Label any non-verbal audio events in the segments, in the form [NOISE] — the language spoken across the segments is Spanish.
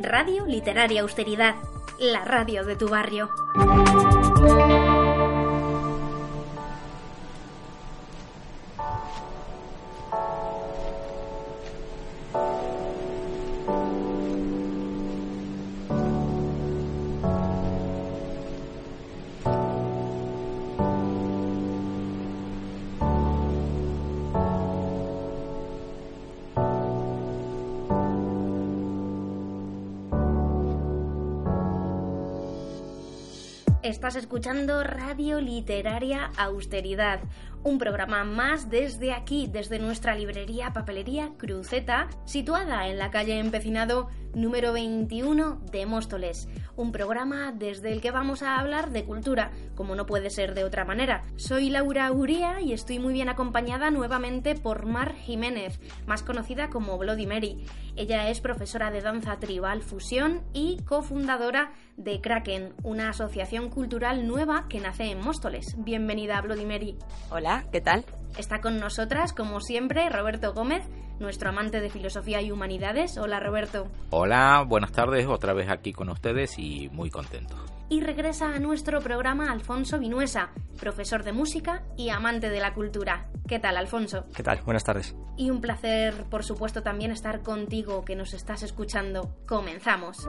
Radio Literaria Austeridad, la radio de tu barrio. Estás escuchando Radio Literaria Austeridad, un programa más desde aquí, desde nuestra librería Papelería Cruceta, situada en la calle Empecinado número 21 de Móstoles. Un programa desde el que vamos a hablar de cultura, como no puede ser de otra manera. Soy Laura Uría y estoy muy bien acompañada nuevamente por Mar Jiménez, más conocida como Bloody Mary. Ella es profesora de danza tribal fusión y cofundadora de Kraken, una asociación cultural nueva que nace en Móstoles. Bienvenida, Bloody Mary. Hola, ¿qué tal? Está con nosotras, como siempre, Roberto Gómez, nuestro amante de filosofía y humanidades. Hola, Roberto. Hola, buenas tardes, otra vez aquí con ustedes y muy contento. Y regresa a nuestro programa Alfonso Vinuesa, profesor de música y amante de la cultura. ¿Qué tal, Alfonso? ¿Qué tal? Buenas tardes. Y un placer, por supuesto, también estar contigo, que nos estás escuchando. Comenzamos.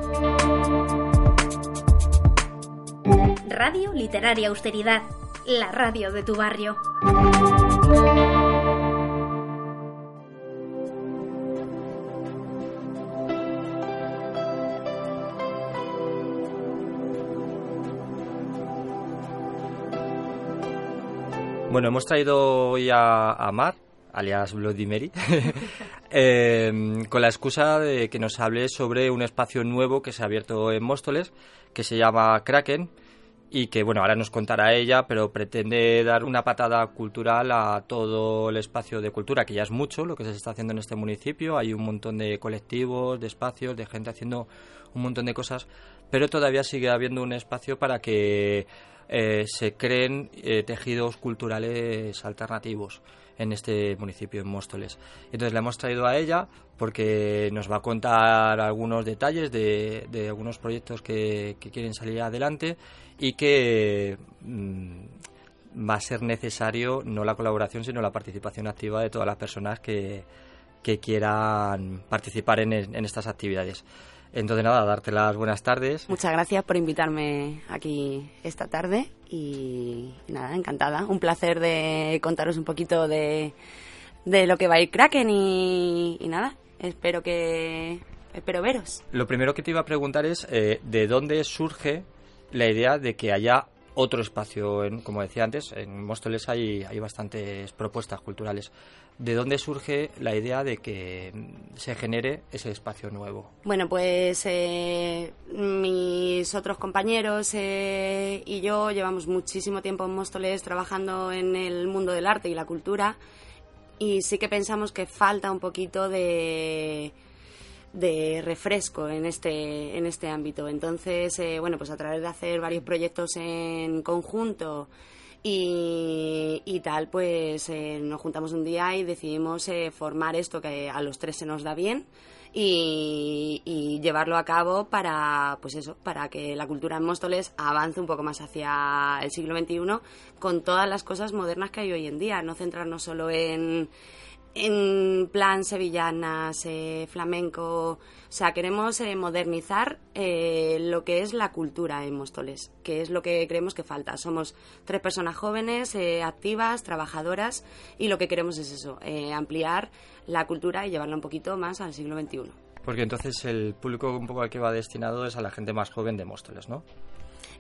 Radio Literaria Austeridad, la radio de tu barrio. Bueno, hemos traído hoy a, Mar, alias Bloody [LAUGHS] eh, con la excusa de que nos hable sobre un espacio nuevo que se ha abierto en Móstoles, que se llama Kraken, y que, bueno, ahora nos contará ella, pero pretende dar una patada cultural a todo el espacio de cultura, que ya es mucho lo que se está haciendo en este municipio. Hay un montón de colectivos, de espacios, de gente haciendo un montón de cosas, pero todavía sigue habiendo un espacio para que eh, se creen eh, tejidos culturales alternativos en este municipio, en Móstoles. Entonces la hemos traído a ella porque nos va a contar algunos detalles de, algunos proyectos que, quieren salir adelante y que mm, va a ser necesario no la colaboración, sino la participación activa de todas las personas que, quieran participar en estas actividades. Entonces, nada, darte las buenas tardes. Muchas gracias por invitarme aquí esta tarde y, nada, encantada. Un placer de contaros un poquito de, de lo que va a ir Kraken y, nada, espero que espero veros. Lo primero que te iba a preguntar es eh, de dónde surge la idea de que haya otro espacio, en, como decía antes, en Móstoles hay, hay bastantes propuestas culturales. ¿De dónde surge la idea de que se genere ese espacio nuevo? Bueno, pues eh, mis otros compañeros eh, y yo llevamos muchísimo tiempo en Móstoles trabajando en el mundo del arte y la cultura y sí que pensamos que falta un poquito de refresco en este, en este ámbito. Entonces, eh, bueno, pues a través de hacer varios proyectos en conjunto y, y tal, pues eh, nos juntamos un día y decidimos eh, formar esto que a los tres se nos da bien. Y, llevarlo a cabo para pues eso para que la cultura en Móstoles avance un poco más hacia el siglo XXI con todas las cosas modernas que hay hoy en día no centrarnos solo en en plan sevillanas, eh, flamenco. O sea, queremos eh, modernizar eh, lo que es la cultura en Móstoles, que es lo que creemos que falta. Somos tres personas jóvenes, activas, trabajadoras, y lo que queremos es eso, ampliar la cultura y llevarla un poquito más al siglo XXI. Porque entonces el público un poco al que va destinado es a la gente más joven de Móstoles, ¿no?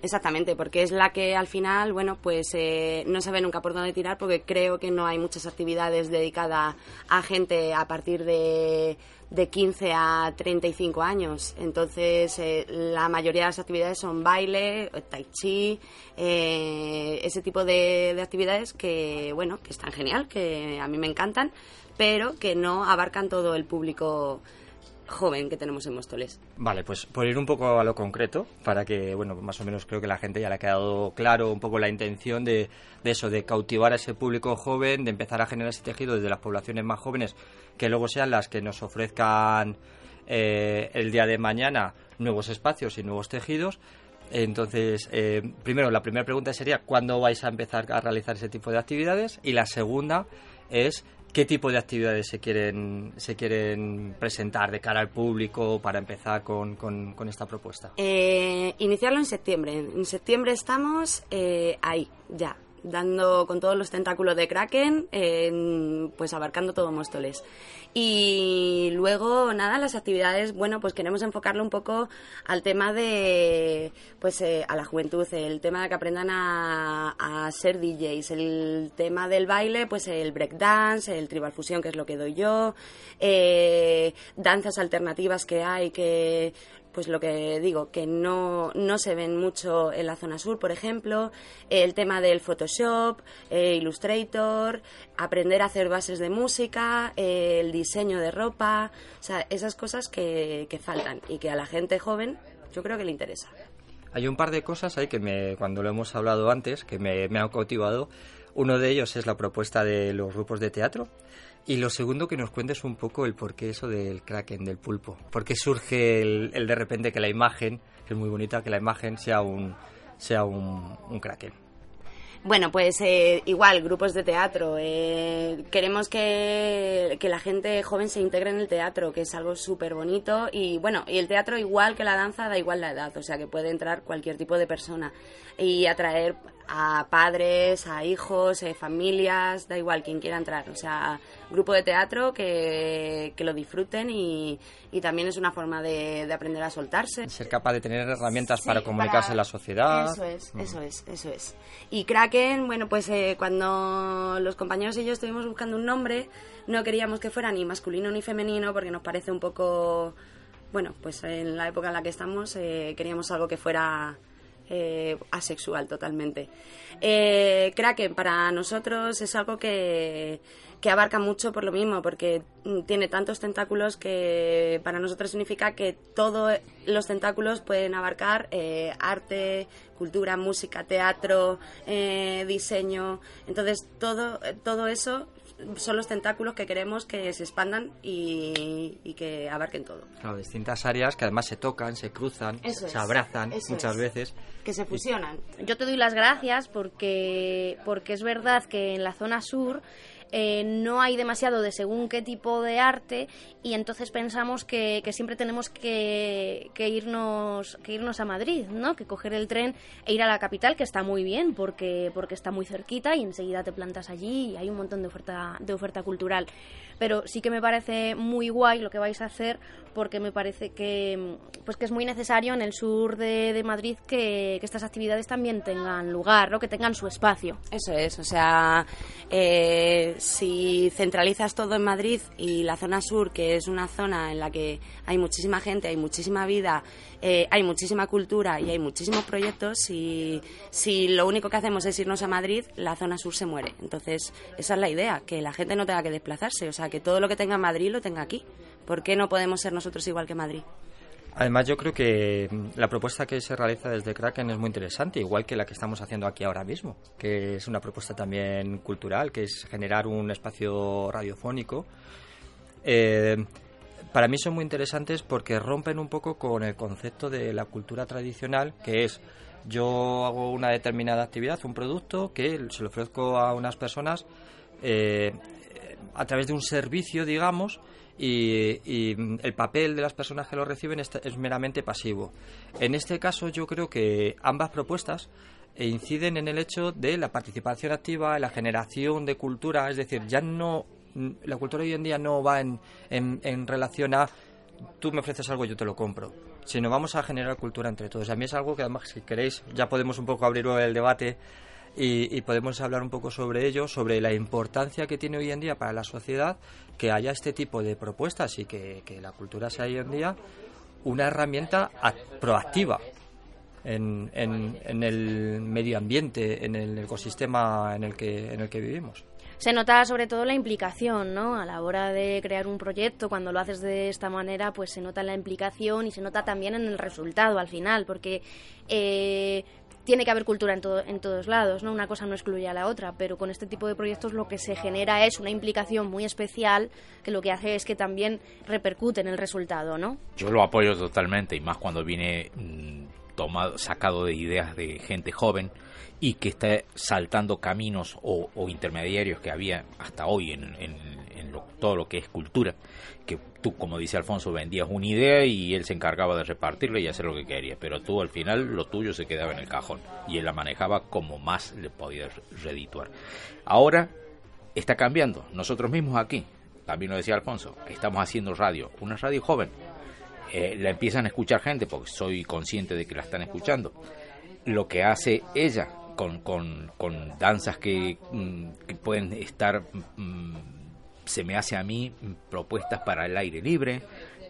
Exactamente, porque es la que al final, bueno, pues eh, no sabe nunca por dónde tirar, porque creo que no hay muchas actividades dedicadas a gente a partir de, de 15 a 35 años. Entonces, eh, la mayoría de las actividades son baile, tai chi, eh, ese tipo de, de actividades que, bueno, que están genial, que a mí me encantan, pero que no abarcan todo el público joven que tenemos en Móstoles. Vale, pues por ir un poco a lo concreto, para que, bueno, más o menos creo que la gente ya le ha quedado claro un poco la intención de, de eso, de cautivar a ese público joven, de empezar a generar ese tejido desde las poblaciones más jóvenes, que luego sean las que nos ofrezcan eh, el día de mañana nuevos espacios y nuevos tejidos. Entonces, eh, primero, la primera pregunta sería ¿cuándo vais a empezar a realizar ese tipo de actividades? Y la segunda es ¿qué tipo de actividades se quieren, se quieren presentar de cara al público para empezar con, con, esta propuesta? Eh, iniciarlo en septiembre. En septiembre estamos ahí, ya, dando con todos los tentáculos de Kraken, pues abarcando todo Móstoles. Y luego, nada, las actividades, bueno, pues queremos enfocarlo un poco al tema de, pues eh, a la juventud, el tema de que aprendan a, ser DJs, el tema del baile, pues el breakdance, el tribal fusión, que es lo que doy yo, eh, danzas alternativas que hay que pues lo que digo, que no, no se ven mucho en la zona sur, por ejemplo, el tema del Photoshop, eh, Illustrator, aprender a hacer bases de música, eh, el diseño de ropa, o sea, esas cosas que, que faltan y que a la gente joven yo creo que le interesa. Hay un par de cosas ahí que me, cuando lo hemos hablado antes, que me, me han cautivado. Uno de ellos es la propuesta de los grupos de teatro y lo segundo, que nos cuentes un poco el porqué eso del kraken, del pulpo. ¿Por qué surge el, de repente que la imagen, que es muy bonita, que la imagen sea un, sea un, kraken? Bueno, pues eh, igual, grupos de teatro. Eh, queremos que, que, la gente joven se integre en el teatro, que es algo súper bonito. Y bueno, y el teatro, igual que la danza, da igual la edad, o sea que puede entrar cualquier tipo de persona. Y atraer a padres, a hijos, eh, familias, da igual quien quiera entrar. O sea, grupo de teatro que, que lo disfruten y, y, también es una forma de, aprender a soltarse. Ser capaz de tener herramientas para comunicarse en la sociedad. Eso es, mm. eso es, eso es. Y Kraken, bueno, pues eh, cuando los compañeros y yo estuvimos buscando un nombre, no queríamos que fuera ni masculino ni femenino porque nos parece un poco... Bueno, pues en la época en la que estamos eh, queríamos algo que fuera eh, asexual totalmente. Eh, Kraken para nosotros es algo que, que abarca mucho por lo mismo, porque mm, tiene tantos tentáculos que para nosotros significa que todos los tentáculos pueden abarcar eh, arte, cultura, música, teatro, eh, diseño. Entonces todo, todo eso son los tentáculos que queremos que se expandan y, que abarquen todo. Claro, distintas áreas que además se tocan, se cruzan, se abrazan muchas veces. Que se fusionan. Yo te doy las gracias porque, porque es verdad que en la zona sur eh, no hay demasiado de según qué tipo de arte y entonces pensamos que, siempre tenemos que, irnos, que irnos a Madrid, ¿no? Que coger el tren e ir a la capital, que está muy bien porque, porque está muy cerquita y enseguida te plantas allí y hay un montón de oferta, de oferta cultural pero sí que me parece muy guay lo que vais a hacer porque me parece que pues que es muy necesario en el sur de, Madrid que, estas actividades también tengan lugar, ¿no? que tengan su espacio. Eso es, o sea, eh, si centralizas todo en Madrid y la zona sur, que es una zona en la que hay muchísima gente, hay muchísima vida, eh, hay muchísima cultura y hay muchísimos proyectos, y si lo único que hacemos es irnos a Madrid, la zona sur se muere. Entonces, esa es la idea, que la gente no tenga que desplazarse, o sea, que todo lo que tenga Madrid lo tenga aquí. ¿Por qué no podemos ser nosotros igual que Madrid? Además, yo creo que la propuesta que se realiza desde Kraken es muy interesante, igual que la que estamos haciendo aquí ahora mismo, que es una propuesta también cultural, que es generar un espacio radiofónico. Eh, para mí son muy interesantes porque rompen un poco con el concepto de la cultura tradicional, que es yo hago una determinada actividad, un producto que se lo ofrezco a unas personas eh, a través de un servicio, digamos, y, el papel de las personas que lo reciben es, meramente pasivo. En este caso yo creo que ambas propuestas inciden en el hecho de la participación activa, la generación de cultura, es decir, ya no la cultura hoy en día no va en, en, relación a tú me ofreces algo, yo te lo compro, sino vamos a generar cultura entre todos. A mí es algo que además, si queréis, ya podemos un poco abrir el debate y, podemos hablar un poco sobre ello, sobre la importancia que tiene hoy en día para la sociedad que haya este tipo de propuestas y que, la cultura sea hoy en día una herramienta proactiva en, en, el medio ambiente, en el ecosistema en el que, en el que vivimos. Se nota sobre todo la implicación, ¿no? A la hora de crear un proyecto, cuando lo haces de esta manera, pues se nota la implicación y se nota también en el resultado al final, porque eh, tiene que haber cultura en, todo, en todos lados, ¿no? Una cosa no excluye a la otra, pero con este tipo de proyectos lo que se genera es una implicación muy especial que lo que hace es que también repercute en el resultado, ¿no? Yo lo apoyo totalmente y más cuando viene mm, tomado, sacado de ideas de gente joven y que está saltando caminos o, intermediarios que había hasta hoy en, todo lo que es cultura, que tú, como dice Alfonso, vendías una idea y él se encargaba de repartirla y hacer lo que quería, pero tú al final lo tuyo se quedaba en el cajón y él la manejaba como más le podía redituar. Ahora está cambiando, nosotros mismos aquí, también lo decía Alfonso, estamos haciendo radio, una radio joven, eh, la empiezan a escuchar gente porque soy consciente de que la están escuchando. Lo que hace ella con, con, con danzas que, mm, pueden estar, mm, se me hace a mí, propuestas para el aire libre,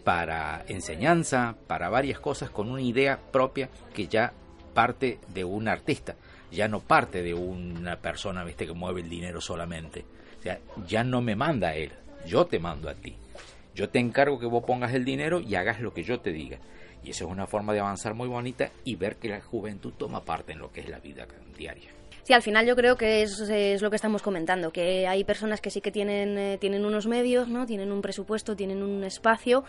para enseñanza, para varias cosas con una idea propia que ya parte de un artista, ya no parte de una persona ¿viste? que mueve el dinero solamente. O sea, ya no me manda él, yo te mando a ti. Yo te encargo que vos pongas el dinero y hagas lo que yo te diga. Y eso es una forma de avanzar muy bonita y ver que la juventud toma parte en lo que es la vida diaria. Sí, al final yo creo que es, es, lo que estamos comentando, que hay personas que sí que tienen, eh, tienen unos medios, ¿no? tienen un presupuesto, tienen un espacio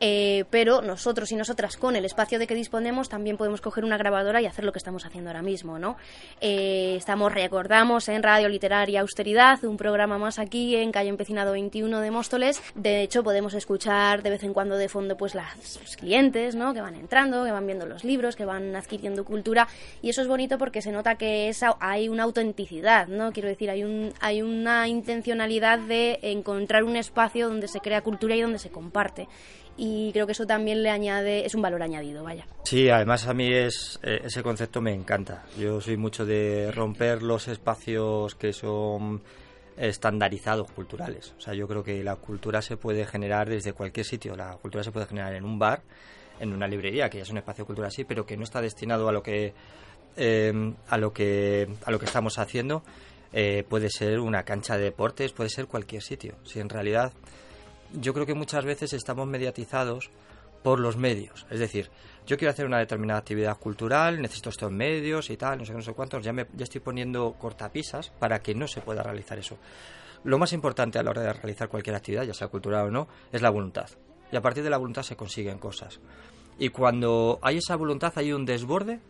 eh, pero nosotros y nosotras con el espacio de que disponemos también podemos coger una grabadora y hacer lo que estamos haciendo ahora mismo, ¿no? Eh, estamos, recordamos, en Radio Literaria Austeridad, un programa más aquí en Calle Empecinado 21 de Móstoles. De hecho, podemos escuchar de vez en cuando de fondo pues las, los clientes, ¿no? Que van entrando, que van viendo los libros, que van adquiriendo cultura y eso es bonito porque se nota que hay una autenticidad, ¿no? Quiero decir, hay, un, hay una intencionalidad de encontrar un espacio donde se crea cultura y donde se comparte y creo que eso también le añade, es un valor añadido, vaya. Sí, además a mí es, eh, ese concepto me encanta. Yo soy mucho de romper los espacios que son estandarizados culturales. O sea, yo creo que la cultura se puede generar desde cualquier sitio. La cultura se puede generar en un bar, en una librería, que ya es un espacio cultural así, pero que no está destinado a lo que em, a lo que a lo que estamos haciendo. Eh, puede ser una cancha de deportes, puede ser cualquier sitio. Si en realidad yo creo que muchas veces estamos mediatizados por los medios. Es decir, yo quiero hacer una determinada actividad cultural, necesito estos medios y tal, no sé no sé cuántos, ya, me, ya estoy poniendo cortapisas para que no se pueda realizar eso. Lo más importante a la hora de realizar cualquier actividad, ya sea cultural o no, es la voluntad. Y a partir de la voluntad se consiguen cosas. Y cuando hay esa voluntad hay un desborde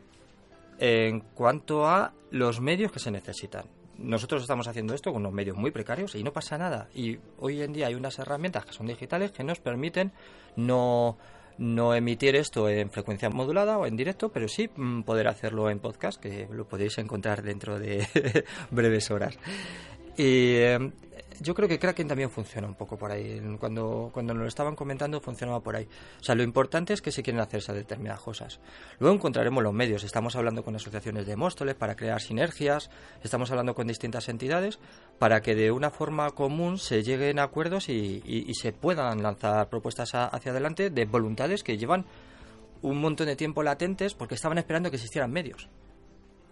en cuanto a los medios que se necesitan nosotros estamos haciendo esto con unos medios muy precarios y no pasa nada. Y hoy en día hay unas herramientas que son digitales que nos permiten no, no emitir esto en frecuencia modulada o en directo, pero sí mm, poder hacerlo en podcast, que lo podéis encontrar dentro de [LAUGHS] breves horas. Eh, yo creo que Kraken también funciona un poco por ahí. Cuando, cuando nos lo estaban comentando, funcionaba por ahí. O sea, lo importante es que se quieren hacer esas determinadas cosas. Luego encontraremos los medios. Estamos hablando con asociaciones de Móstoles para crear sinergias. Estamos hablando con distintas entidades para que de una forma común se lleguen a acuerdos y, y, se puedan lanzar propuestas hacia adelante de voluntades que llevan un montón de tiempo latentes porque estaban esperando que existieran medios.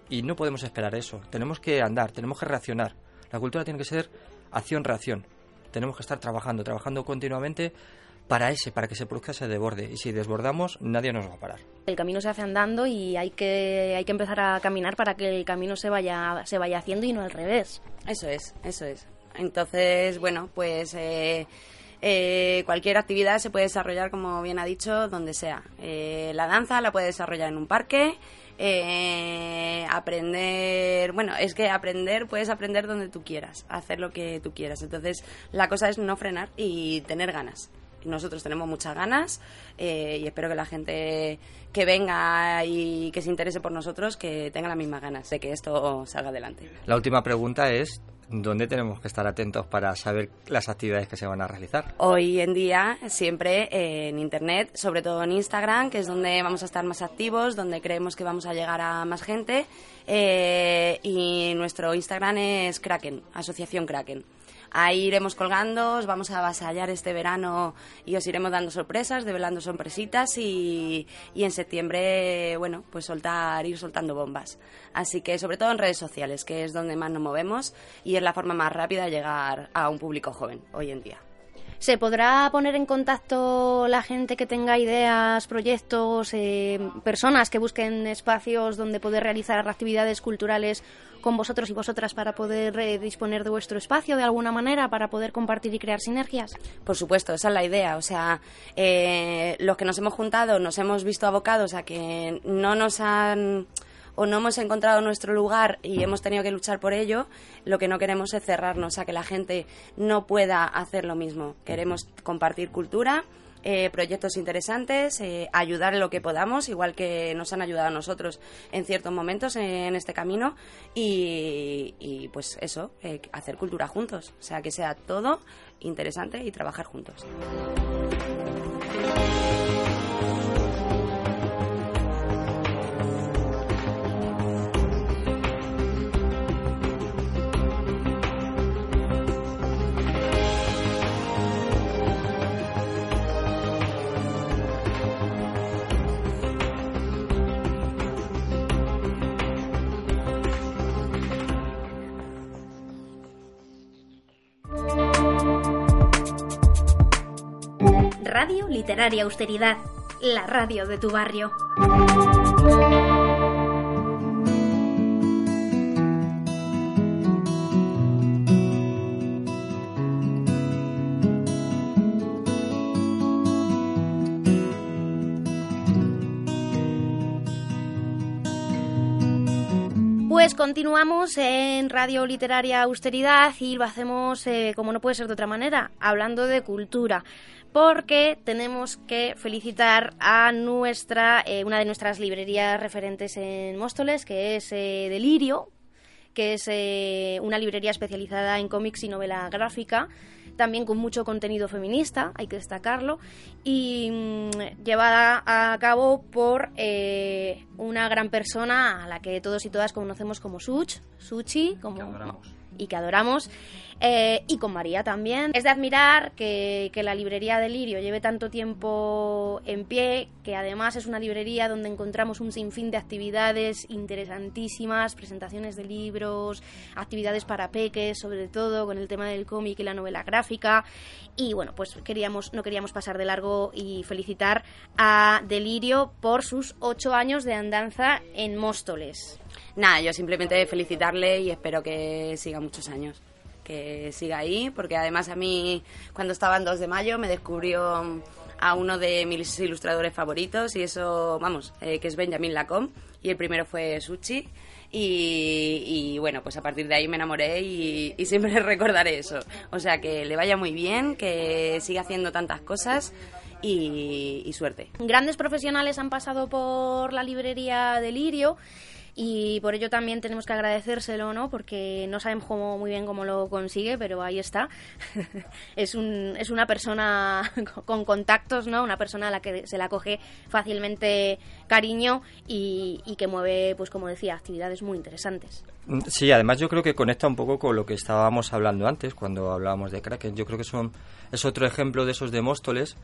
Y no podemos esperar eso. Tenemos que andar, tenemos que reaccionar. La cultura tiene que ser acción-reacción. Tenemos que estar trabajando, trabajando continuamente para ese, para que se produzca ese desborde. Y si desbordamos, nadie nos va a parar. El camino se hace andando y hay que, hay que empezar a caminar para que el camino se vaya, se vaya haciendo y no al revés. Eso es, eso es. Entonces, bueno, pues eh, eh, cualquier actividad se puede desarrollar, como bien ha dicho, donde sea. Eh, la danza la puede desarrollar en un parque, eh, aprender, bueno, es que aprender, puedes aprender donde tú quieras, hacer lo que tú quieras. Entonces, la cosa es no frenar y tener ganas. Nosotros tenemos muchas ganas eh, y espero que la gente que venga y que se interese por nosotros, que tenga las mismas ganas de que esto salga adelante. La última pregunta es, ¿Dónde tenemos que estar atentos para saber las actividades que se van a realizar? Hoy en día, siempre en Internet, sobre todo en Instagram, que es donde vamos a estar más activos, donde creemos que vamos a llegar a más gente. Eh, y nuestro Instagram es Kraken, Asociación Kraken. Ahí iremos colgando, os vamos a avasallar este verano y os iremos dando sorpresas, develando sorpresitas y, y en septiembre, bueno, pues soltar, ir soltando bombas. Así que sobre todo en redes sociales, que es donde más nos movemos y es la forma más rápida de llegar a un público joven hoy en día. ¿Se podrá poner en contacto la gente que tenga ideas, proyectos, eh, personas que busquen espacios donde poder realizar actividades culturales con vosotros y vosotras para poder eh, disponer de vuestro espacio de alguna manera, para poder compartir y crear sinergias? Por supuesto, esa es la idea. O sea, eh, los que nos hemos juntado nos hemos visto abocados a que no nos han o no hemos encontrado nuestro lugar y hemos tenido que luchar por ello, lo que no queremos es cerrarnos a que la gente no pueda hacer lo mismo. Queremos compartir cultura. Eh, proyectos interesantes, eh, ayudar en lo que podamos, igual que nos han ayudado a nosotros en ciertos momentos en este camino y, pues eso, eh, hacer cultura juntos, o sea, que sea todo interesante y trabajar juntos. Radio Literaria Austeridad, la radio de tu barrio. Pues continuamos en Radio Literaria Austeridad y lo hacemos, eh, como no puede ser de otra manera, hablando de cultura porque tenemos que felicitar a nuestra eh, una de nuestras librerías referentes en Móstoles, que es eh, Delirio, que es eh, una librería especializada en cómics y novela gráfica, también con mucho contenido feminista, hay que destacarlo, y mm, llevada a cabo por una gran persona a la que todos y todas conocemos como Such, Suchi, como y que adoramos. Eh, y con María también. Es de admirar que, la librería de Lirio lleve tanto tiempo en pie, que además es una librería donde encontramos un sinfín de actividades interesantísimas, presentaciones de libros, actividades para peques, sobre todo con el tema del cómic y la novela gráfica. Y bueno, pues queríamos, no queríamos pasar de largo y felicitar a Delirio por sus ocho años de andanza en Móstoles. Nada, yo simplemente felicitarle y espero que siga muchos años. Que siga ahí, porque además a mí, cuando estaba en 2 de mayo, me descubrió a uno de mis ilustradores favoritos, y eso, vamos, eh, que es Benjamin Lacombe, y el primero fue Suchi. Y, bueno, pues a partir de ahí me enamoré y, siempre [LAUGHS] recordaré eso. O sea, que le vaya muy bien, que siga haciendo tantas cosas y, y suerte. Grandes profesionales han pasado por la librería Delirio y por ello también tenemos que agradecérselo, ¿no? Porque no sabemos cómo, muy bien cómo lo consigue, pero ahí está. [LAUGHS] es, un, es una persona [LAUGHS] con contactos, ¿no? Una persona a la que se la coge fácilmente cariño y, que mueve, pues como decía, actividades muy interesantes. Mm, sí, además yo creo que conecta un poco con lo que estábamos hablando antes, cuando hablábamos de Kraken. Yo creo que son, es otro ejemplo de esos de Móstoles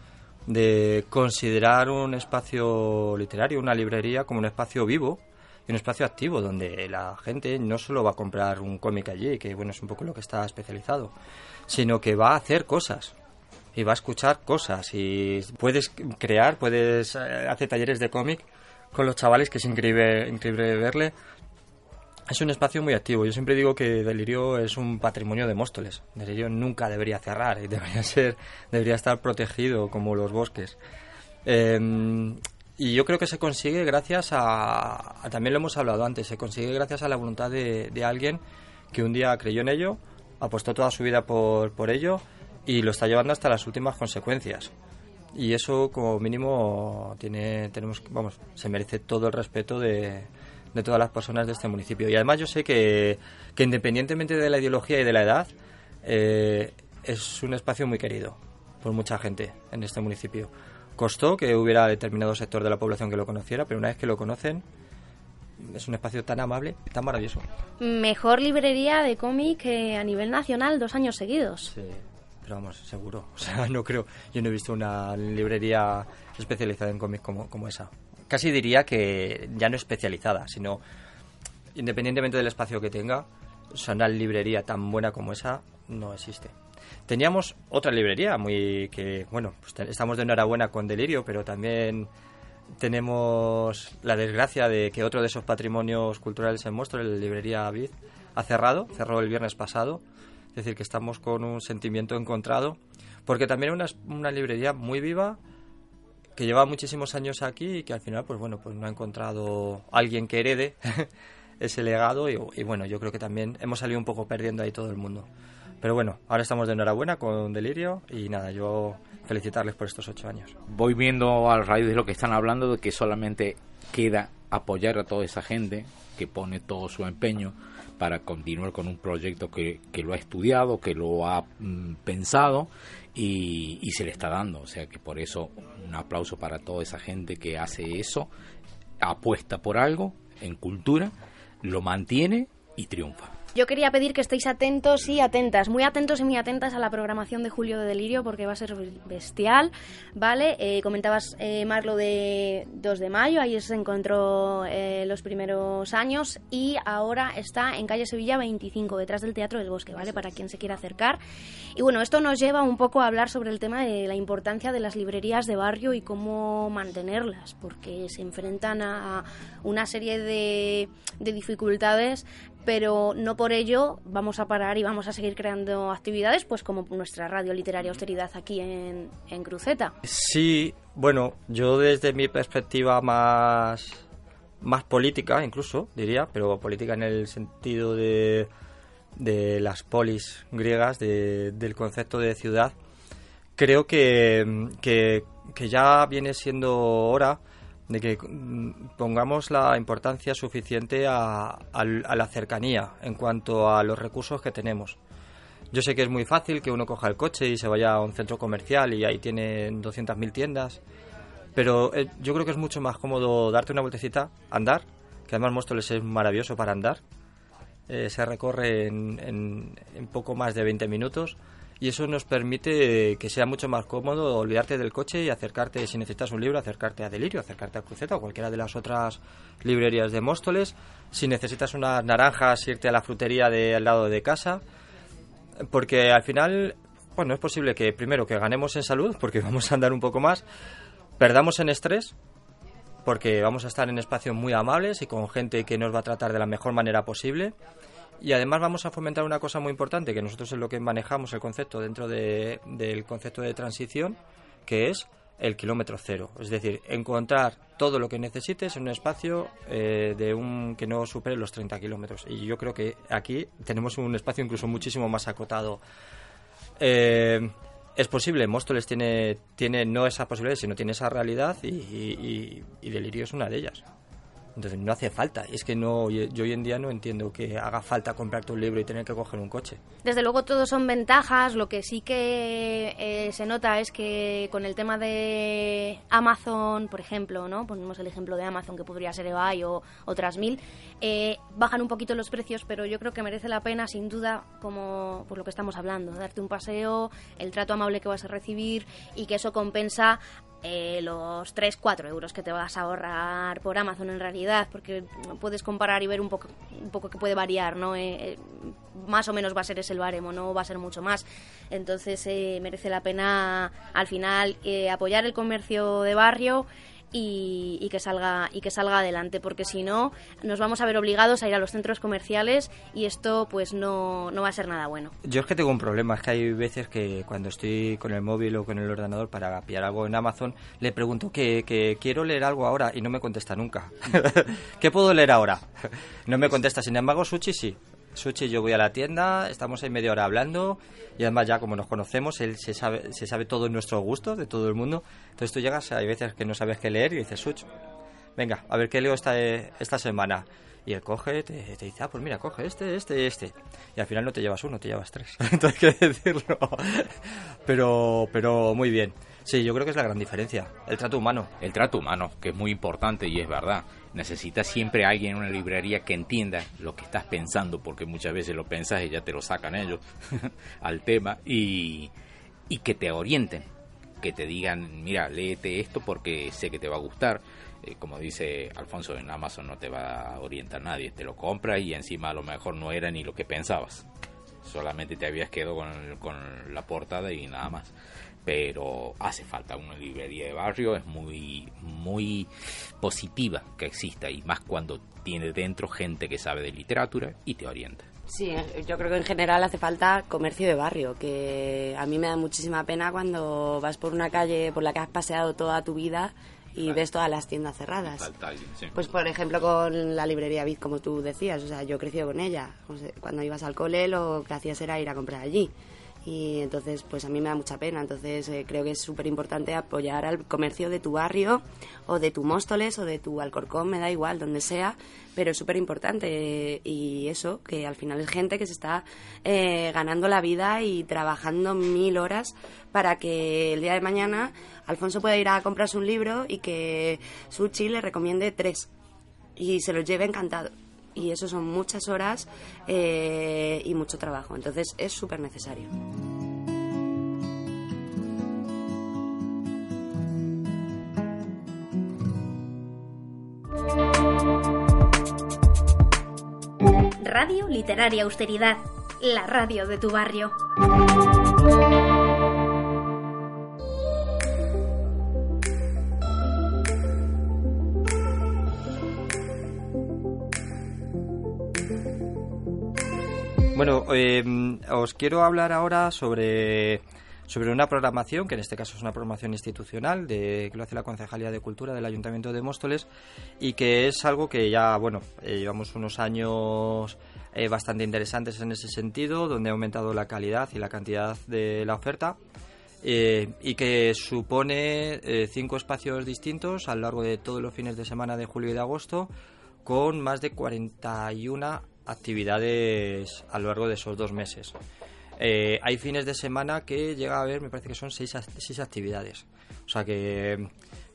de considerar un espacio literario, una librería, como un espacio vivo, un espacio activo donde la gente no solo va a comprar un cómic allí, que bueno, es un poco lo que está especializado, sino que va a hacer cosas y va a escuchar cosas y puedes crear, puedes eh, hacer talleres de cómic con los chavales que es increíble, increíble verle. Es un espacio muy activo. Yo siempre digo que Delirio es un patrimonio de Móstoles. Delirio nunca debería cerrar y [LAUGHS] debería ser, debería estar protegido como los bosques. Eh, y yo creo que se consigue gracias a, también lo hemos hablado antes, se consigue gracias a la voluntad de, alguien que un día creyó en ello, apostó toda su vida por, por ello y lo está llevando hasta las últimas consecuencias. Y eso como mínimo tiene, tenemos, vamos, se merece todo el respeto de, de todas las personas de este municipio. Y además yo sé que, que independientemente de la ideología y de la edad, eh, es un espacio muy querido por mucha gente en este municipio. Costó que hubiera determinado sector de la población que lo conociera, pero una vez que lo conocen, es un espacio tan amable, tan maravilloso. Mejor librería de cómic a nivel nacional dos años seguidos. Sí, pero vamos, seguro. O sea, no creo. Yo no he visto una librería especializada en cómic como, como esa. Casi diría que ya no especializada, sino independientemente del espacio que tenga, o sea, una librería tan buena como esa no existe. Teníamos otra librería muy que, bueno, pues estamos de enhorabuena con Delirio, pero también tenemos la desgracia de que otro de esos patrimonios culturales en Monstruo, la librería Vid, ha cerrado, cerró el viernes pasado. Es decir, que estamos con un sentimiento encontrado, porque también es una, una librería muy viva, que lleva muchísimos años aquí y que al final, pues bueno, pues no ha encontrado alguien que herede [LAUGHS] ese legado y, bueno, yo creo que también hemos salido un poco perdiendo ahí todo el mundo. Pero bueno, ahora estamos de enhorabuena con Delirio y nada, yo felicitarles por estos ocho años. Voy viendo a raíz de lo que están hablando de que solamente queda apoyar a toda esa gente que pone todo su empeño para continuar con un proyecto que, que lo ha estudiado, que lo ha mm, pensado y, y, se le está dando. O sea que por eso un aplauso para toda esa gente que hace eso, apuesta por algo en cultura lo mantiene y triunfa. Yo quería pedir que estéis atentos y atentas, muy atentos y muy atentas a la programación de Julio de Delirio porque va a ser bestial, ¿vale? Eh, comentabas, eh, Marlo, de 2 de mayo, ahí se encontró eh, los primeros años y ahora está en calle Sevilla 25, detrás del Teatro del Bosque, ¿vale? Para quien se quiera acercar. Y bueno, esto nos lleva un poco a hablar sobre el tema de la importancia de las librerías de barrio y cómo mantenerlas, porque se enfrentan a una serie de, de dificultades pero no por ello vamos a parar y vamos a seguir creando actividades, pues como nuestra radio literaria austeridad aquí en, en Cruceta. Sí, bueno, yo desde mi perspectiva más, más política, incluso diría, pero política en el sentido de, de las polis griegas, de, del concepto de ciudad, creo que, que, que ya viene siendo hora de que mm, pongamos la importancia suficiente a, la cercanía en cuanto a los recursos que tenemos. Yo sé que es muy fácil que uno coja el coche y se vaya a un centro comercial y ahí tiene 200.000 tiendas, pero eh, yo creo que es mucho más cómodo darte una vueltecita, andar, que además Móstoles es maravilloso para andar. Eh, se recorre en, en, poco más de 20 minutos y eso nos permite que sea mucho más cómodo olvidarte del coche y acercarte, si necesitas un libro, acercarte a Delirio, acercarte a Cruceta o cualquiera de las otras librerías de Móstoles. Si necesitas unas naranjas, irte a la frutería de al lado de casa. Porque al final, bueno, es posible que primero que ganemos en salud, porque [LAUGHS] vamos a andar un poco más, perdamos en estrés, porque vamos a estar en espacios muy amables y con gente que nos va a tratar de la mejor manera posible y además vamos a fomentar una cosa muy importante, que nosotros es lo que manejamos el concepto dentro de, del concepto de transición, que es el kilómetro cero. Es decir, encontrar todo lo que necesites en un espacio eh, de un que no supere los 30 kilómetros. Y yo creo que aquí tenemos un espacio incluso muchísimo más acotado. Eh, es posible, Móstoles tiene, tiene no esa posibilidad, sino tiene esa realidad y Delirio es una de ellas. Entonces no hace falta. Es que no, yo hoy en día no entiendo que haga falta comprarte un libro y tener que coger un coche. Desde luego todo son ventajas. Lo que sí que eh, se nota es que con el tema de Amazon, por ejemplo, ¿no? Ponemos el ejemplo de Amazon que podría ser eBay o otras mil, eh, bajan un poquito los precios, pero yo creo que merece la pena, sin duda, como por lo que estamos hablando, darte un paseo, el trato amable que vas a recibir y que eso compensa eh, los 3-4 euros que te vas a ahorrar por Amazon en realidad, porque puedes comparar y ver un poco, un poco que puede variar, ¿no? Eh, eh, más o menos va a ser ese el baremo, no va a ser mucho más. Entonces merece la pena al final apoyar el comercio de barrio y, que salga y que salga adelante porque si no nos vamos a ver obligados a ir a los centros comerciales y esto pues no, no va a ser nada bueno. Yo es que tengo un problema es que hay veces que cuando estoy con el móvil o con el ordenador para pillar algo en Amazon le pregunto que, que quiero leer algo ahora y no me contesta nunca. [LAUGHS] ¿qué puedo leer ahora? [LAUGHS] no me contesta. Sin embargo Sushi sí Suchi, yo voy a la tienda, estamos ahí media hora hablando y además ya como nos conocemos, él se sabe, se sabe todos nuestros gustos de todo el mundo. Entonces tú llegas, hay veces que no sabes qué leer y dices, Such, venga, a ver qué leo esta, esta semana. Y él coge, te, te, dice, ah, pues mira, coge este, este, este. Y al final no te llevas uno, te llevas tres. [LAUGHS] Entonces hay que decirlo. pero, pero muy bien. Sí, yo creo que es la gran diferencia, el trato humano. El trato humano, que es muy importante y es verdad. Necesitas siempre alguien en una librería que entienda lo que estás pensando, porque muchas veces lo pensas y ya te lo sacan ellos [LAUGHS] al tema, y, y que te orienten, que te digan, mira, léete esto porque sé que te va a gustar. Eh, como dice Alfonso, en Amazon no te va a orientar nadie, te lo compra y encima a lo mejor no era ni lo que pensabas. Solamente te habías quedado con, con la portada y nada más pero hace falta una librería de barrio, es muy, muy positiva que exista y más cuando tiene dentro gente que sabe de literatura y te orienta. Sí, yo creo que en general hace falta comercio de barrio, que a mí me da muchísima pena cuando vas por una calle por la que has paseado toda tu vida y ves todas las tiendas cerradas. Pues por ejemplo con la librería Vid, como tú decías, o sea, yo crecido con ella. Cuando ibas al cole lo que hacías era ir a comprar allí y entonces pues a mí me da mucha pena. Entonces eh, creo que es súper importante apoyar al comercio de tu barrio o de tu Móstoles o de tu Alcorcón me da igual donde sea pero es súper importante y eso que al final es gente que se está eh, ganando la vida y trabajando mil horas para que el día de mañana Alfonso pueda ir a comprarse un libro y que Suchi le recomiende tres y se los lleve encantado y eso son muchas horas eh, y mucho trabajo. Entonces es súper necesario. Radio Literaria Austeridad, la radio de tu barrio. Bueno, eh, os quiero hablar ahora sobre, sobre una programación, que en este caso es una programación institucional, de, que lo hace la Concejalía de Cultura del Ayuntamiento de Móstoles, y que es algo que ya, bueno, eh, llevamos unos años eh, bastante interesantes en ese sentido, donde ha aumentado la calidad y la cantidad de la oferta. y que supone cinco espacios distintos a lo largo de todos los fines de semana de julio y de agosto, con más de 41 actividades a lo largo de esos dos meses. Eh, hay fines de semana que llega a haber, me parece que son seis, seis actividades. O sea que,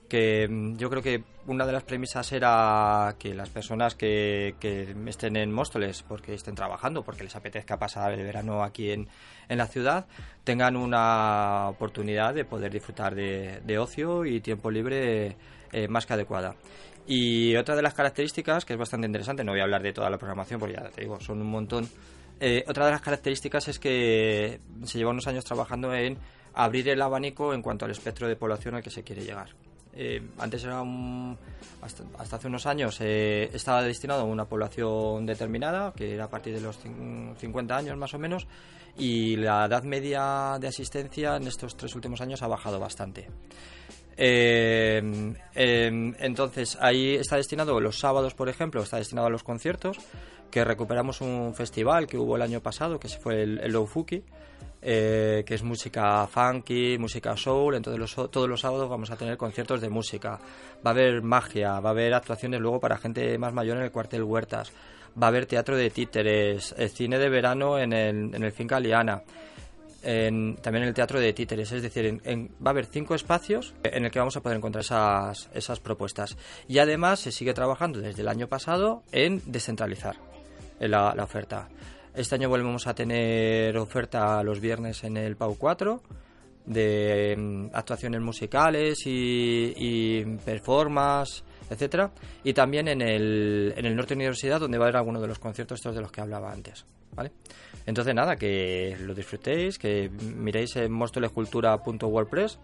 que, yo creo que una de las premisas era que las personas que, que, estén en Móstoles, porque estén trabajando, porque les apetezca pasar el verano aquí en, en la ciudad, tengan una oportunidad de poder disfrutar de, de ocio y tiempo libre eh, más que adecuada. Y otra de las características, que es bastante interesante, no voy a hablar de toda la programación porque ya te digo, son un montón. Eh, otra de las características es que se lleva unos años trabajando en abrir el abanico en cuanto al espectro de población al que se quiere llegar. Eh, antes era un, hasta, hace unos años eh, estaba destinado a una población determinada, que era a partir de los 50 años más o menos, y la edad media de asistencia en estos tres últimos años ha bajado bastante. Eh, em, entonces, ahí está destinado los sábados, por ejemplo, está destinado a los conciertos, que recuperamos un festival que hubo el año pasado, que fue el, el Fuki, eh, que es música funky, música soul. Entonces, todos los sábados vamos a tener conciertos de música. Va a haber magia, va a haber actuaciones luego para gente más mayor en el cuartel Huertas. Va a haber teatro de títeres, eh, cine de verano en el, en el Finca Liana también en el teatro de títeres. Es decir, va a haber cinco espacios en el que vamos a poder encontrar esas, esas propuestas. Y además se sigue trabajando desde el año pasado en descentralizar la, la oferta. Este año volvemos a tener oferta los viernes en el PAU 4 de mm, actuaciones musicales y, y performance, etcétera, y también en el, en el Norte Universidad donde va a haber alguno de los conciertos estos de los que hablaba antes. ¿vale? Entonces, nada, que lo disfrutéis, que miréis en mostolescultura.wordpress,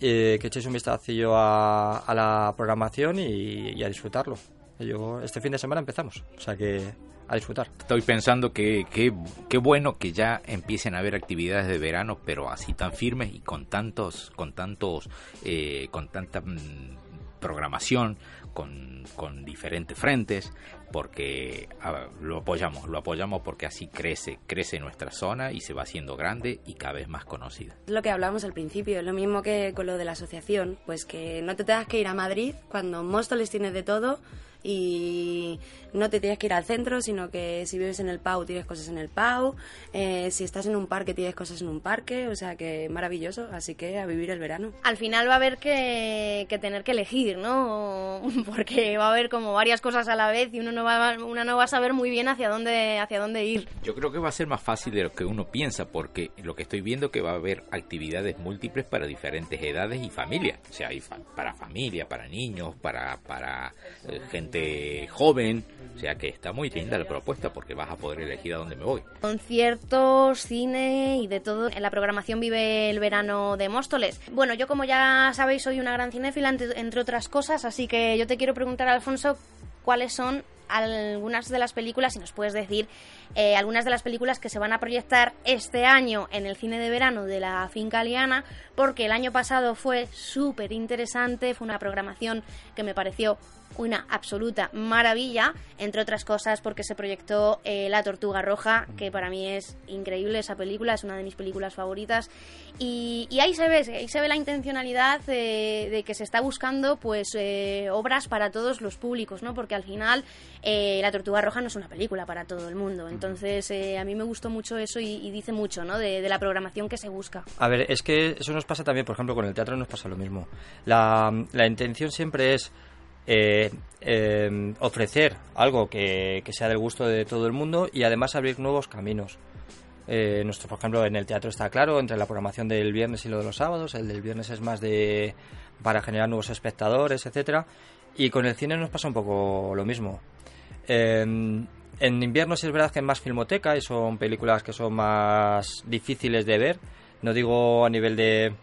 eh, que echéis un vistacillo a, a la programación y, a disfrutarlo. Yo, este fin de semana empezamos, o sea que a disfrutar. Estoy pensando que qué bueno que ya empiecen a haber actividades de verano, pero así tan firmes y con tantos, con tantos, eh, con tanta mm, programación, con, con diferentes frentes, porque lo apoyamos, lo apoyamos porque así crece, crece nuestra zona y se va haciendo grande y cada vez más conocida. Lo que hablábamos al principio, es lo mismo que con lo de la asociación, pues que no te tengas que ir a Madrid cuando Móstoles tiene de todo y no te tienes que ir al centro, sino que si vives en el PAU tienes cosas en el PAU, eh, si estás en un parque tienes cosas en un parque, o sea que maravilloso, así que a vivir el verano. Al final va a haber que, tener que elegir, ¿no? [LAUGHS] Porque va a haber como varias cosas a la vez y uno no va, uno no va a saber muy bien hacia dónde, hacia dónde ir. Yo creo que va a ser más fácil de lo que uno piensa, porque lo que estoy viendo que va a haber actividades múltiples para diferentes edades y familias. O sea, hay para familia, para niños, para, para eh, gente joven, o sea que está muy linda la propuesta porque vas a poder elegir a dónde me voy. Conciertos, cine y de todo. En la programación vive el verano de Móstoles. Bueno, yo como ya sabéis soy una gran cinéfila entre otras cosas, así que yo te quiero preguntar, Alfonso, cuáles son algunas de las películas, si nos puedes decir, eh, algunas de las películas que se van a proyectar este año en el cine de verano de la finca Liana, porque el año pasado fue súper interesante, fue una programación que me pareció una absoluta maravilla, entre otras cosas porque se proyectó eh, La Tortuga Roja, que para mí es increíble esa película, es una de mis películas favoritas, y, ahí se ve, ahí se ve la intencionalidad de, que se está buscando pues eh, obras para todos los públicos, ¿no? Porque al final eh, La Tortuga Roja no es una película para todo el mundo, entonces a mí me gustó mucho eso y, dice mucho, ¿no? De, de, la programación que se busca. A ver, es que eso nos pasa también, por ejemplo, con el teatro nos pasa lo mismo. La, la intención siempre es eh, em, ofrecer algo que, sea del gusto de todo el mundo y además abrir nuevos caminos. Eh, nuestro, por ejemplo, en el teatro está claro, entre la programación del viernes y lo de los sábados, el del viernes es más de para generar nuevos espectadores, etcétera, y con el cine nos pasa un poco lo mismo. En invierno sí es verdad que hay más filmoteca y son películas que son más difíciles de ver, no digo a nivel de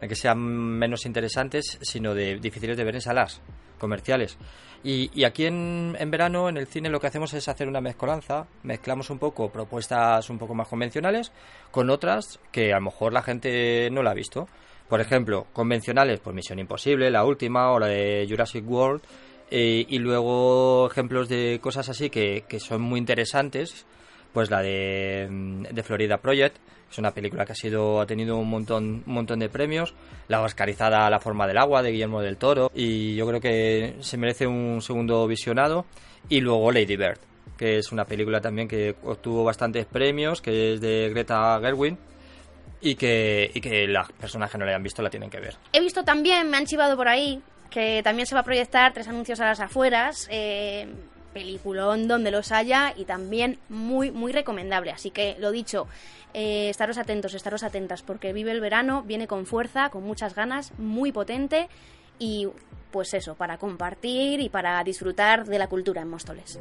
que sean menos interesantes, sino de difíciles de ver en salas comerciales. Y, aquí en, en, verano, en el cine, lo que hacemos es hacer una mezcolanza. Mezclamos un poco propuestas un poco más convencionales con otras que a lo mejor la gente no la ha visto. Por ejemplo, convencionales, pues Misión Imposible, la última, o la de Jurassic World. Eh, y luego ejemplos de cosas así que, que son muy interesantes, pues la de, de Florida Project, es una película que ha sido ha tenido un montón un montón de premios. La Oscarizada La forma del agua de Guillermo del Toro y yo creo que se merece un segundo visionado y luego Lady Bird, que es una película también que obtuvo bastantes premios, que es de Greta Gerwig y que, y que las personas que no la hayan visto la tienen que ver. He visto también, me han chivado por ahí, que también se va a proyectar tres anuncios a las afueras. Eh, peliculón donde los haya y también muy, muy recomendable. Así que lo dicho, eh, estaros atentos, estaros atentas, porque vive el verano, viene con fuerza, con muchas ganas, muy potente y pues eso, para compartir y para disfrutar de la cultura en Móstoles.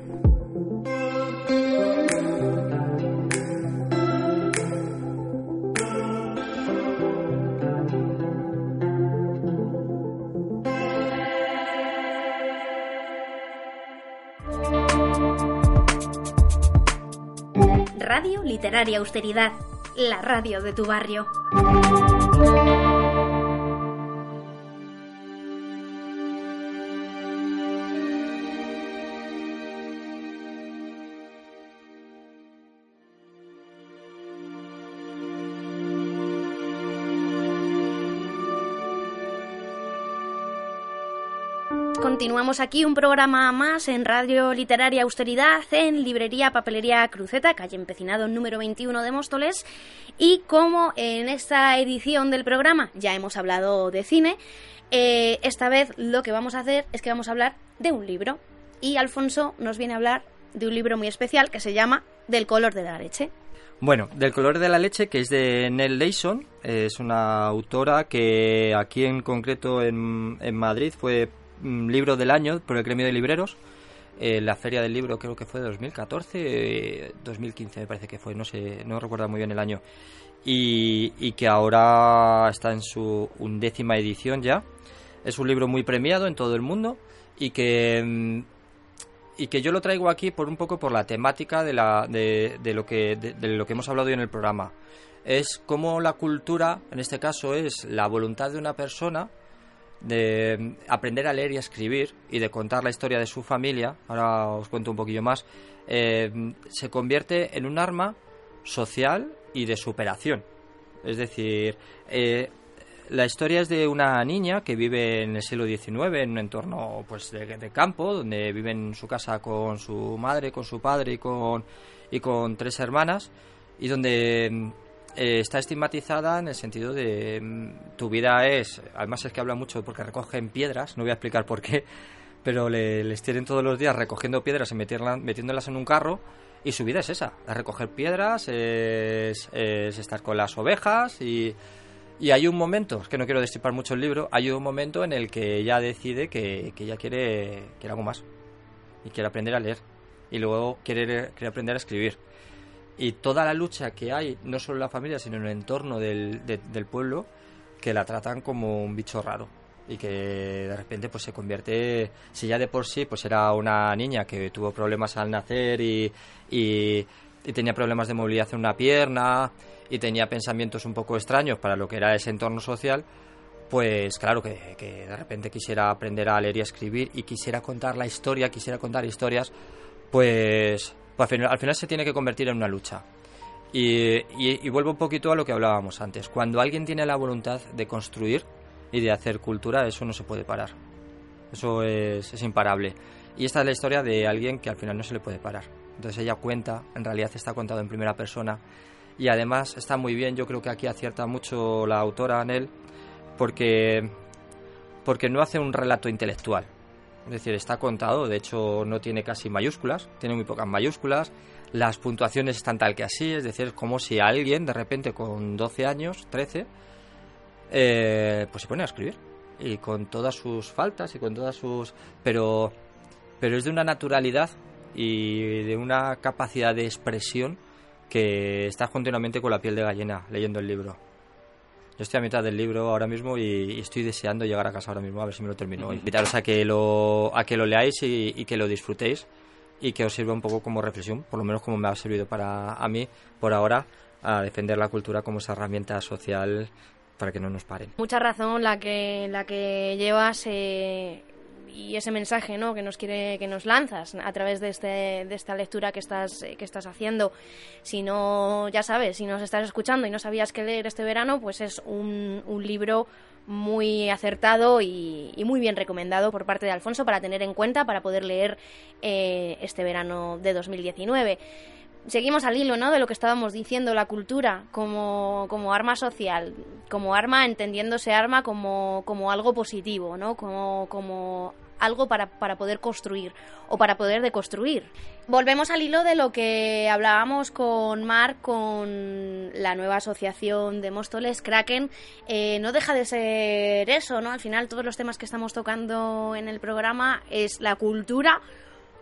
Radio Literaria Austeridad, la radio de tu barrio. Continuamos aquí un programa más en Radio Literaria Austeridad, en Librería Papelería Cruceta, calle Empecinado número 21 de Móstoles. Y como en esta edición del programa ya hemos hablado de cine, eh, esta vez lo que vamos a hacer es que vamos a hablar de un libro. Y Alfonso nos viene a hablar de un libro muy especial que se llama Del color de la leche. Bueno, Del color de la leche, que es de Nell Layson, es una autora que aquí en concreto en, en Madrid fue libro del año por el gremio de libreros. Eh, la feria del libro creo que fue de 2014, 2015 me parece que fue, no sé, no recuerdo muy bien el año. Y, que ahora está en su undécima edición ya. Es un libro muy premiado en todo el mundo y que mm, y que yo lo traigo aquí por un poco por la temática de, la, de, de lo que de, lo que hemos hablado hoy en el programa. Es como la cultura, en este caso, es la voluntad de una persona de aprender a leer y a escribir y de contar la historia de su familia, ahora os cuento un poquillo más, eh, se convierte en un arma social y de superación. Es decir, eh, la historia es de una niña que vive en el siglo XIX en un entorno pues de, campo, donde vive en su casa con su madre, con su padre y con, y con tres hermanas, y donde mm, eh, está estigmatizada en el sentido de mm, tu vida es, además es que habla mucho porque recogen piedras, no voy a explicar por qué, pero les tienen todos los días recogiendo piedras y metiéndolas en un carro y su vida es esa, es recoger piedras, es, es estar con las ovejas y y hay un momento, es que no quiero destipar mucho el libro, hay un momento en el que ella decide que, que ella quiere, quiere algo más. Y quiere aprender a leer. Y luego quiere, quiere aprender a escribir. Y toda la lucha que hay, no solo en la familia, sino en el entorno del, del pueblo, que la tratan como un bicho raro. Y que de repente pues se convierte, si ya de por sí pues era una niña que tuvo problemas al nacer y, y, y tenía problemas de movilidad en una pierna y tenía pensamientos un poco extraños para lo que era ese entorno social, pues claro que, de repente quisiera aprender a leer y a escribir y quisiera contar la historia, quisiera contar historias, pues, pues al, final, se tiene que convertir en una lucha. Y, vuelvo un poquito a lo que hablábamos antes. Cuando alguien tiene la voluntad de construir y de hacer cultura, eso no se puede parar. Eso es, es imparable. Y esta es la historia de alguien que al final no se le puede parar. Entonces ella cuenta, en realidad está contado en primera persona, y además está muy bien, yo creo que aquí acierta mucho la autora Anel porque, porque no hace un relato intelectual. Es decir, está contado, de hecho no tiene casi mayúsculas, tiene muy pocas mayúsculas, las puntuaciones están tal que así, es decir, como si alguien de repente con 12 años, 13, eh, pues se pone a escribir. Y con todas sus faltas y con todas sus... Pero, pero es de una naturalidad y de una capacidad de expresión que estás continuamente con la piel de gallina leyendo el libro. Yo estoy a mitad del libro ahora mismo y, estoy deseando llegar a casa ahora mismo a ver si me lo termino. Invitaros a que lo, a que lo leáis y, que lo disfrutéis y que os sirva un poco como reflexión, por lo menos como me ha servido para a mí por ahora, a defender la cultura como esa herramienta social para que no nos paren. Mucha razón la que, la que llevas. Eh y ese mensaje ¿no? que nos quiere que nos lanzas a través de, este, de esta lectura que estás, que estás haciendo. Si no, ya sabes, si nos estás escuchando y no sabías qué leer este verano, pues es un, un libro muy acertado y, muy bien recomendado por parte de Alfonso para tener en cuenta para poder leer eh, este verano de 2019 seguimos al hilo ¿no? de lo que estábamos diciendo, la cultura como, como arma social, como arma, entendiéndose arma como, como algo positivo, ¿no? como, como algo para, para, poder construir o para poder deconstruir. Volvemos al hilo de lo que hablábamos con Marc, con la nueva asociación de Móstoles, Kraken. Eh, no deja de ser eso, ¿no? Al final todos los temas que estamos tocando en el programa es la cultura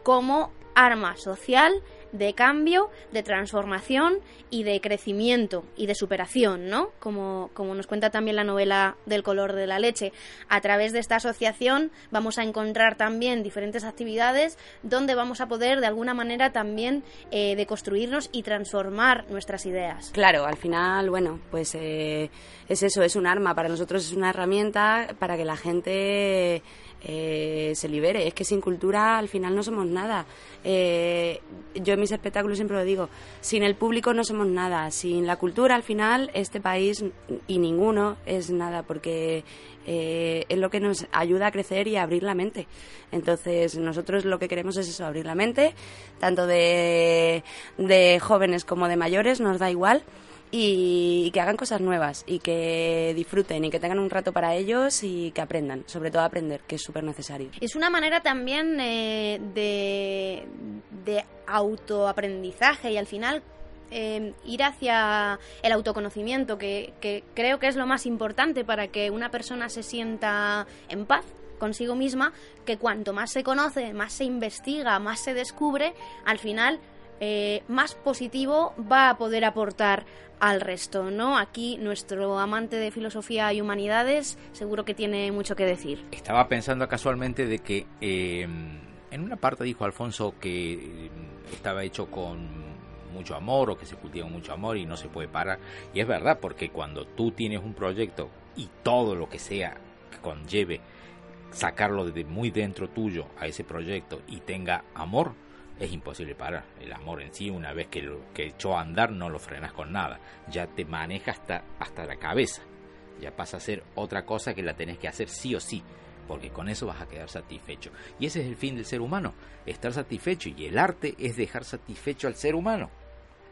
como arma social de cambio, de transformación y de crecimiento y de superación, ¿no? Como, como nos cuenta también la novela del color de la leche. A través de esta asociación vamos a encontrar también diferentes actividades donde vamos a poder de alguna manera también eh, deconstruirnos y transformar nuestras ideas. Claro, al final, bueno, pues eh, es eso, es un arma, para nosotros es una herramienta para que la gente eh, se libere. Es que sin cultura al final no somos nada. Eh, yo en mis espectáculos siempre lo digo, sin el público no somos nada. Sin la cultura al final este país y ninguno es nada porque eh, es lo que nos ayuda a crecer y a abrir la mente. Entonces nosotros lo que queremos es eso, abrir la mente, tanto de, de jóvenes como de mayores, nos da igual y, que hagan cosas nuevas y que disfruten y que tengan un rato para ellos y que aprendan, sobre todo aprender, que es súper necesario. Es una manera también eh, de, de autoaprendizaje y al final eh, ir hacia el autoconocimiento, que, que, creo que es lo más importante para que una persona se sienta en paz consigo misma, que cuanto más se conoce, más se investiga, más se descubre, al final eh, más positivo va a poder aportar al resto, ¿no? Aquí nuestro amante de filosofía y humanidades seguro que tiene mucho que decir. Estaba pensando casualmente de que eh, en una parte dijo Alfonso que eh, estaba hecho con mucho amor o que se cultiva mucho amor y no se puede parar. Y es verdad, porque cuando tú tienes un proyecto y todo lo que sea que conlleve sacarlo de muy dentro tuyo a ese proyecto y tenga amor, es imposible parar. El amor en sí, una vez que lo que echó a andar, no lo frenas con nada. Ya te maneja hasta, hasta la cabeza. ya pasa a ser otra cosa que la tenés que hacer sí o sí, porque con eso vas a quedar satisfecho. Y ese es el fin del ser humano, estar satisfecho, y el arte es dejar satisfecho al ser humano.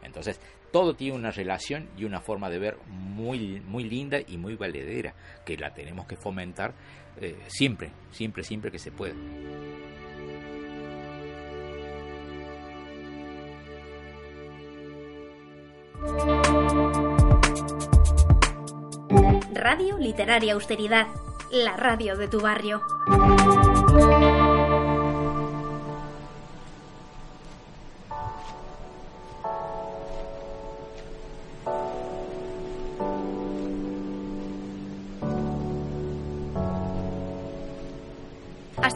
Entonces, todo tiene una relación y una forma de ver muy, muy linda y muy valedera, que la tenemos que fomentar eh, siempre, siempre, siempre que se pueda. Radio Literaria Austeridad, la radio de tu barrio.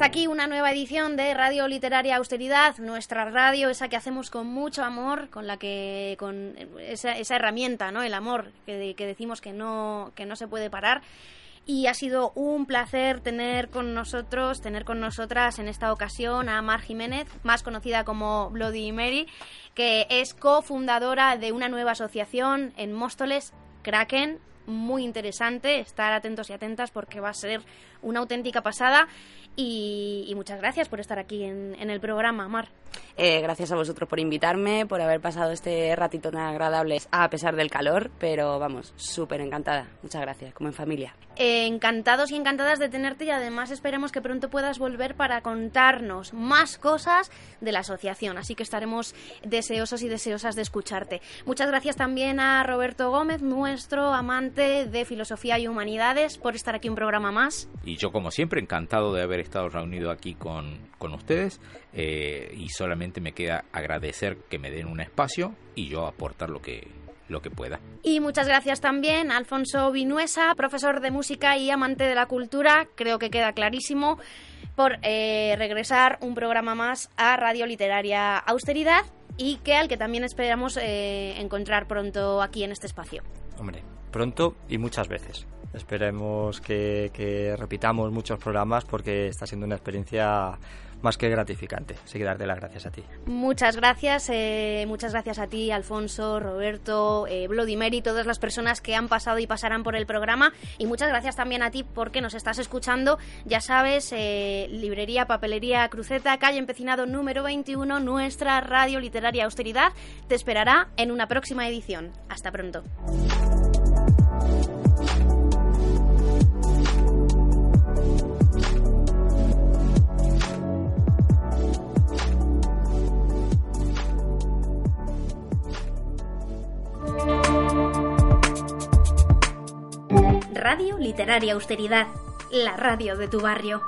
Aquí una nueva edición de Radio Literaria Austeridad, nuestra radio, esa que hacemos con mucho amor, con la que con esa, herramienta, ¿no? El amor que, que decimos que no que no se puede parar y ha sido un placer tener con nosotros, tener con nosotras en esta ocasión a Mar Jiménez, más conocida como Bloody Mary, que es cofundadora de una nueva asociación en Móstoles, Kraken, muy interesante, estar atentos y atentas porque va a ser una auténtica pasada y, muchas gracias por estar aquí en, el programa, Mar. Eh, gracias a vosotros por invitarme, por haber pasado este ratito tan agradable a pesar del calor, pero vamos, súper encantada. Muchas gracias, como en familia. Eh, encantados y encantadas de tenerte y además esperemos que pronto puedas volver para contarnos más cosas de la asociación, así que estaremos deseosos y deseosas de escucharte. Muchas gracias también a Roberto Gómez, nuestro amante de filosofía y humanidades, por estar aquí un programa más. Y yo, como siempre, encantado de haber estado reunido aquí con, con ustedes eh, y solamente me queda agradecer que me den un espacio y yo aportar lo que lo que pueda. Y muchas gracias también a Alfonso Vinuesa, profesor de música y amante de la cultura, creo que queda clarísimo, por eh, regresar un programa más a Radio Literaria Austeridad y que al que también esperamos eh, encontrar pronto aquí en este espacio. Hombre, pronto y muchas veces. Esperemos que, repitamos muchos programas porque está siendo una experiencia más que gratificante. Así que darte las gracias a ti. Muchas gracias, eh, muchas gracias a ti, Alfonso, Roberto, eh, Mary, todas las personas que han pasado y pasarán por el programa. Y muchas gracias también a ti porque nos estás escuchando. Ya sabes, eh, Librería, Papelería, Cruceta, calle Empecinado número 21, nuestra radio literaria Austeridad, te esperará en una próxima edición. Hasta pronto. Radio Literaria Austeridad, la radio de tu barrio.